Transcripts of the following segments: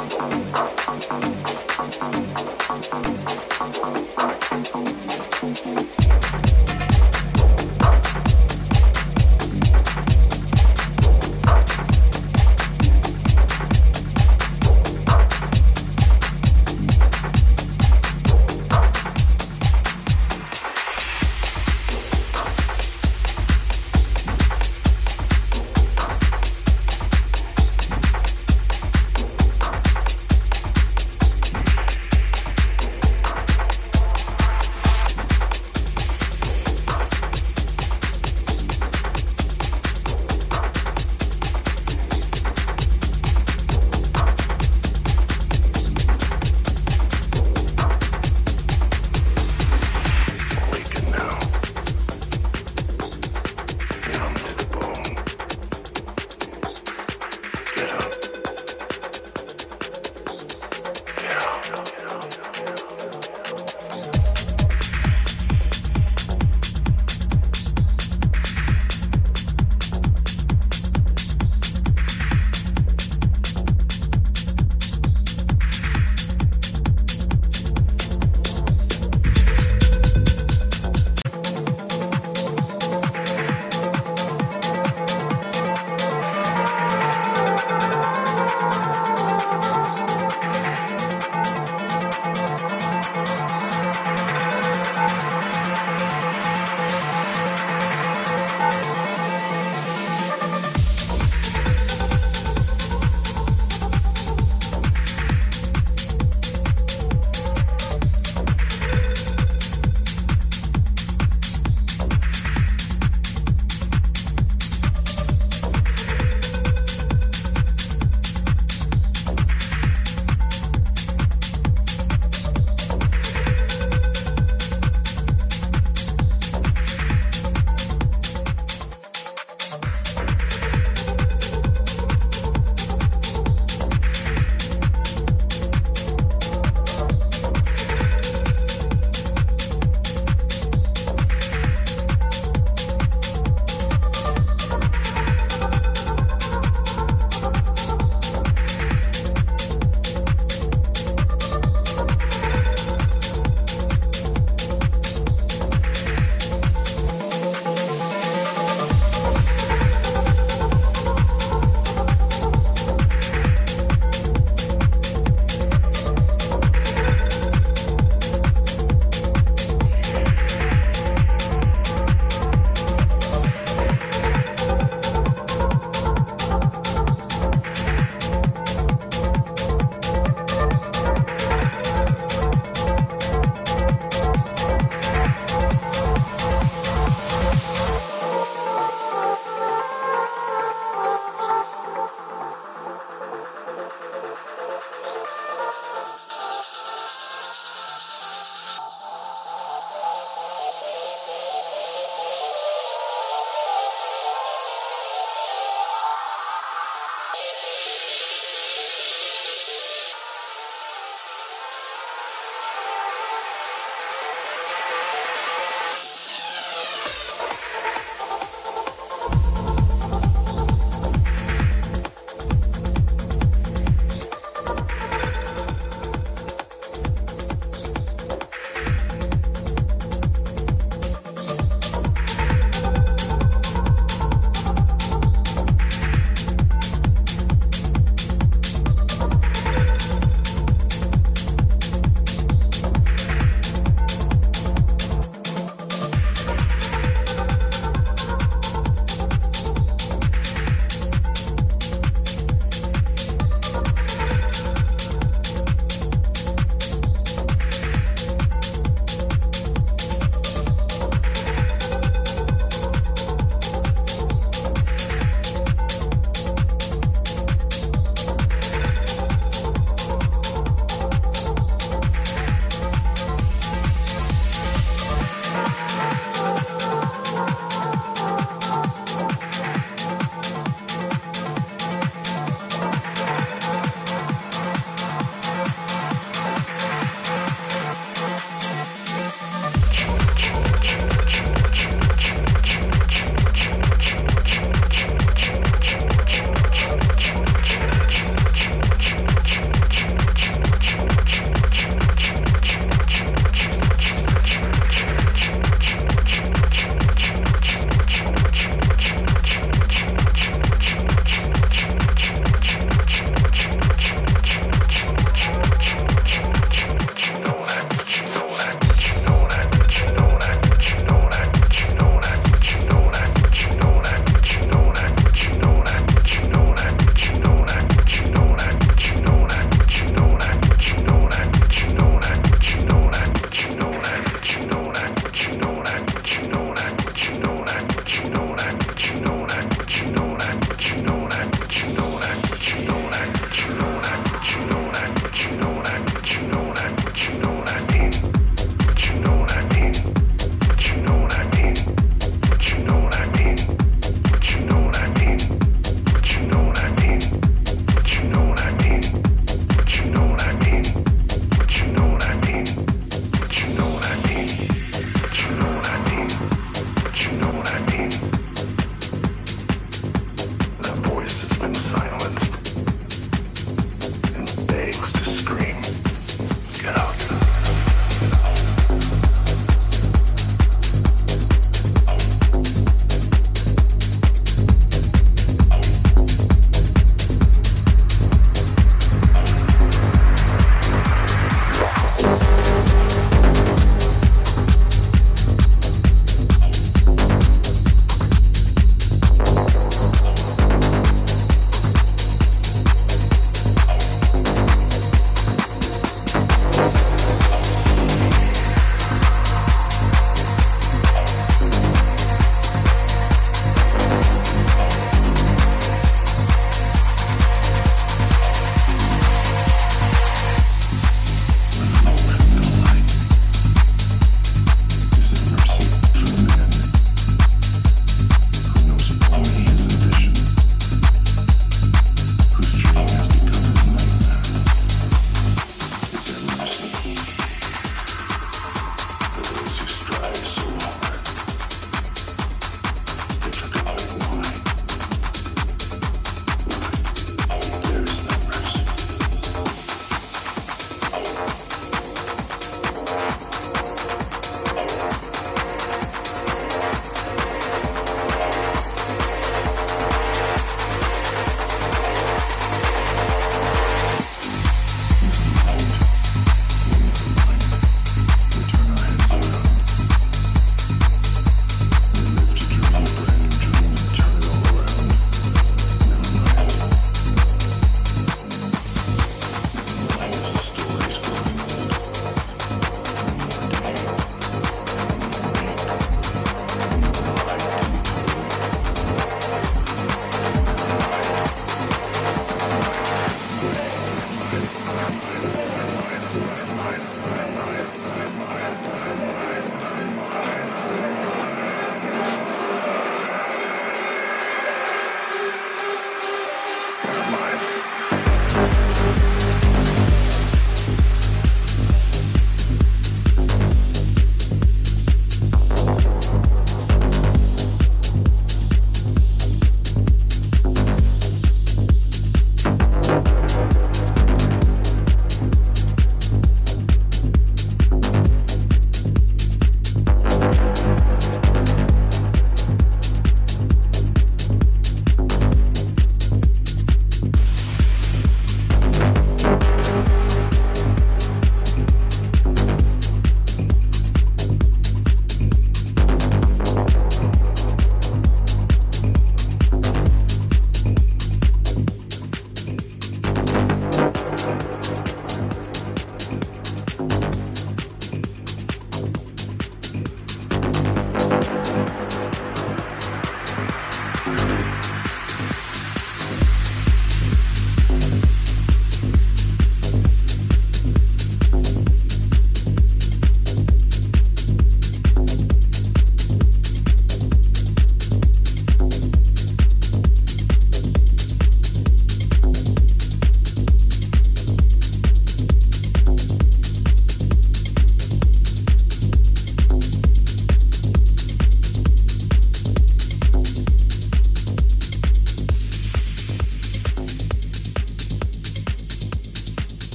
Thank you.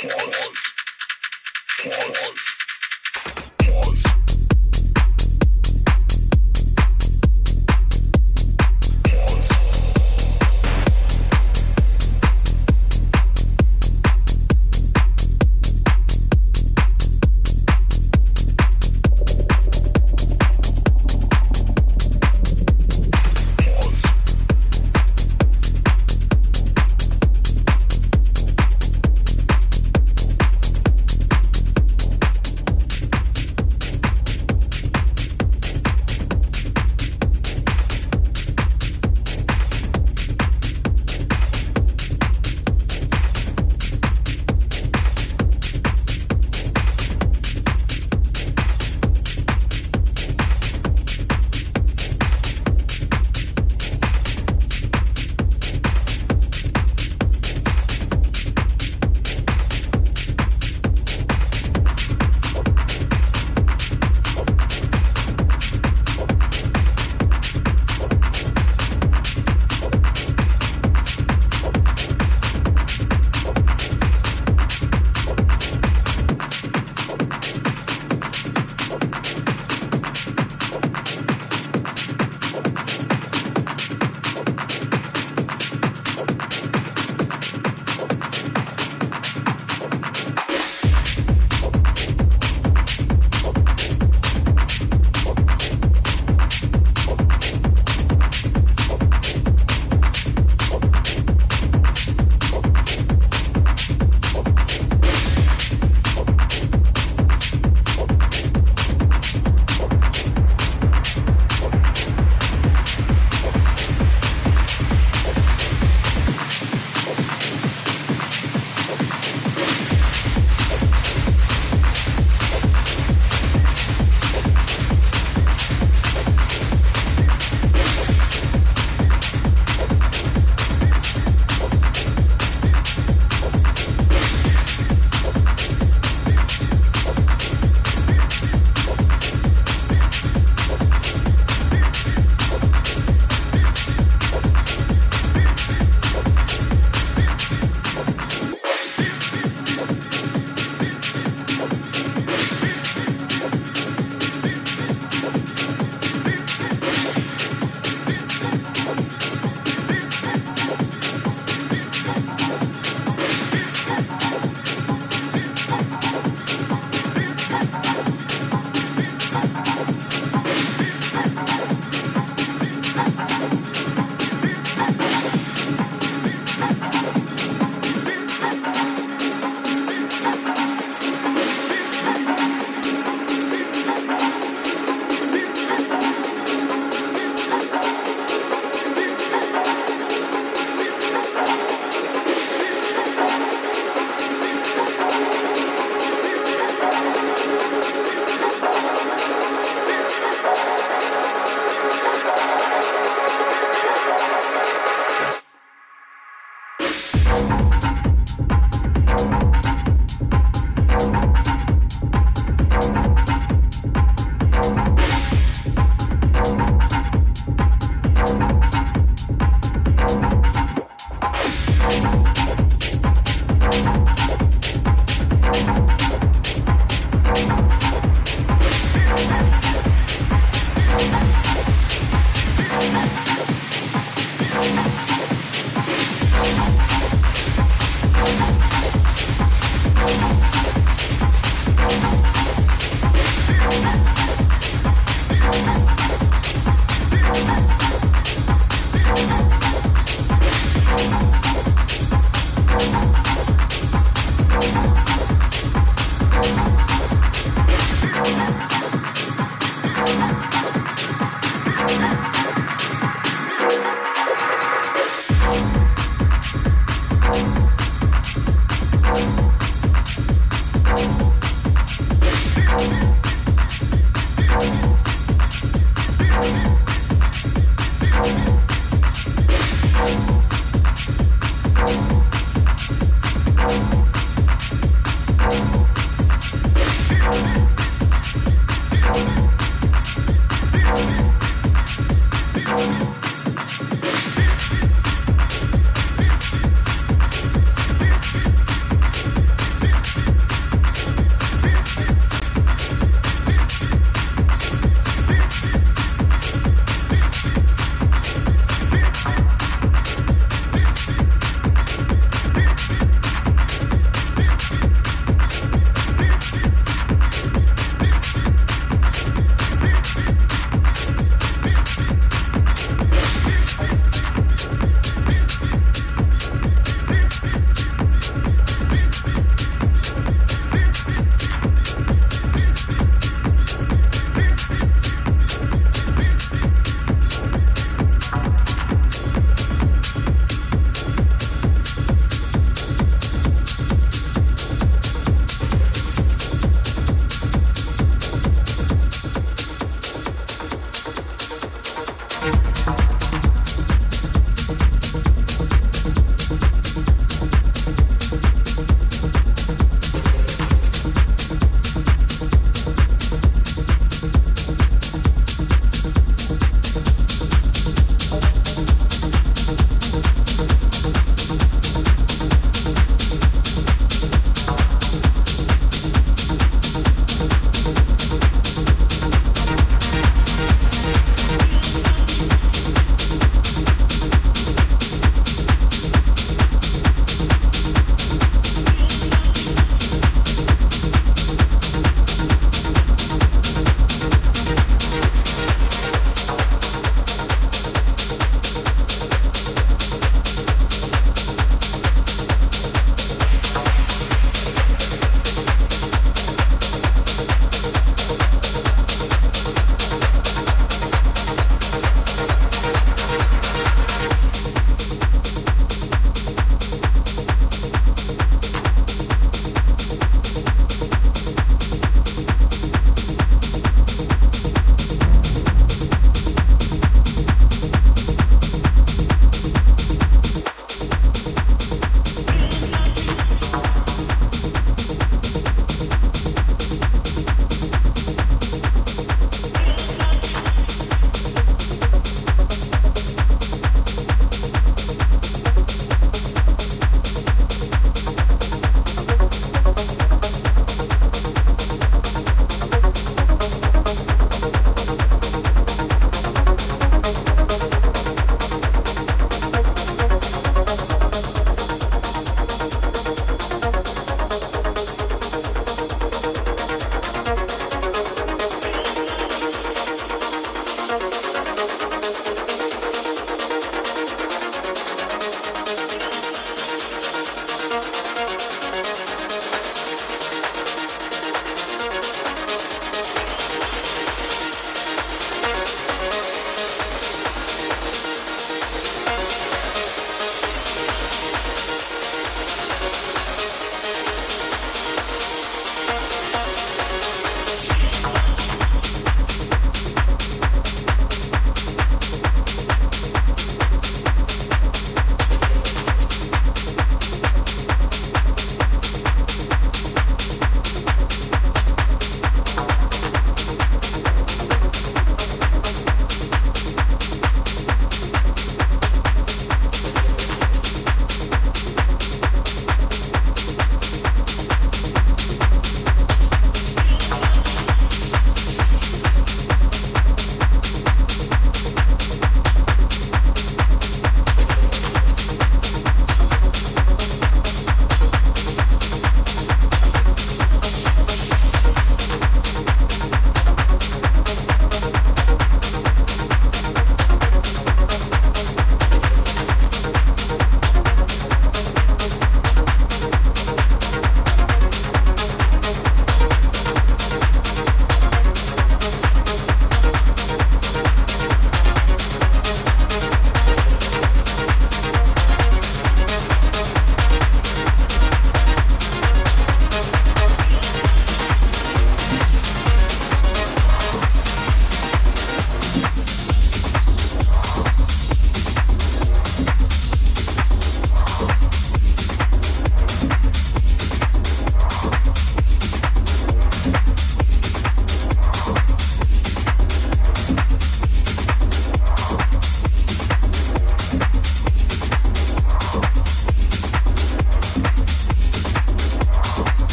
Pause. Pause.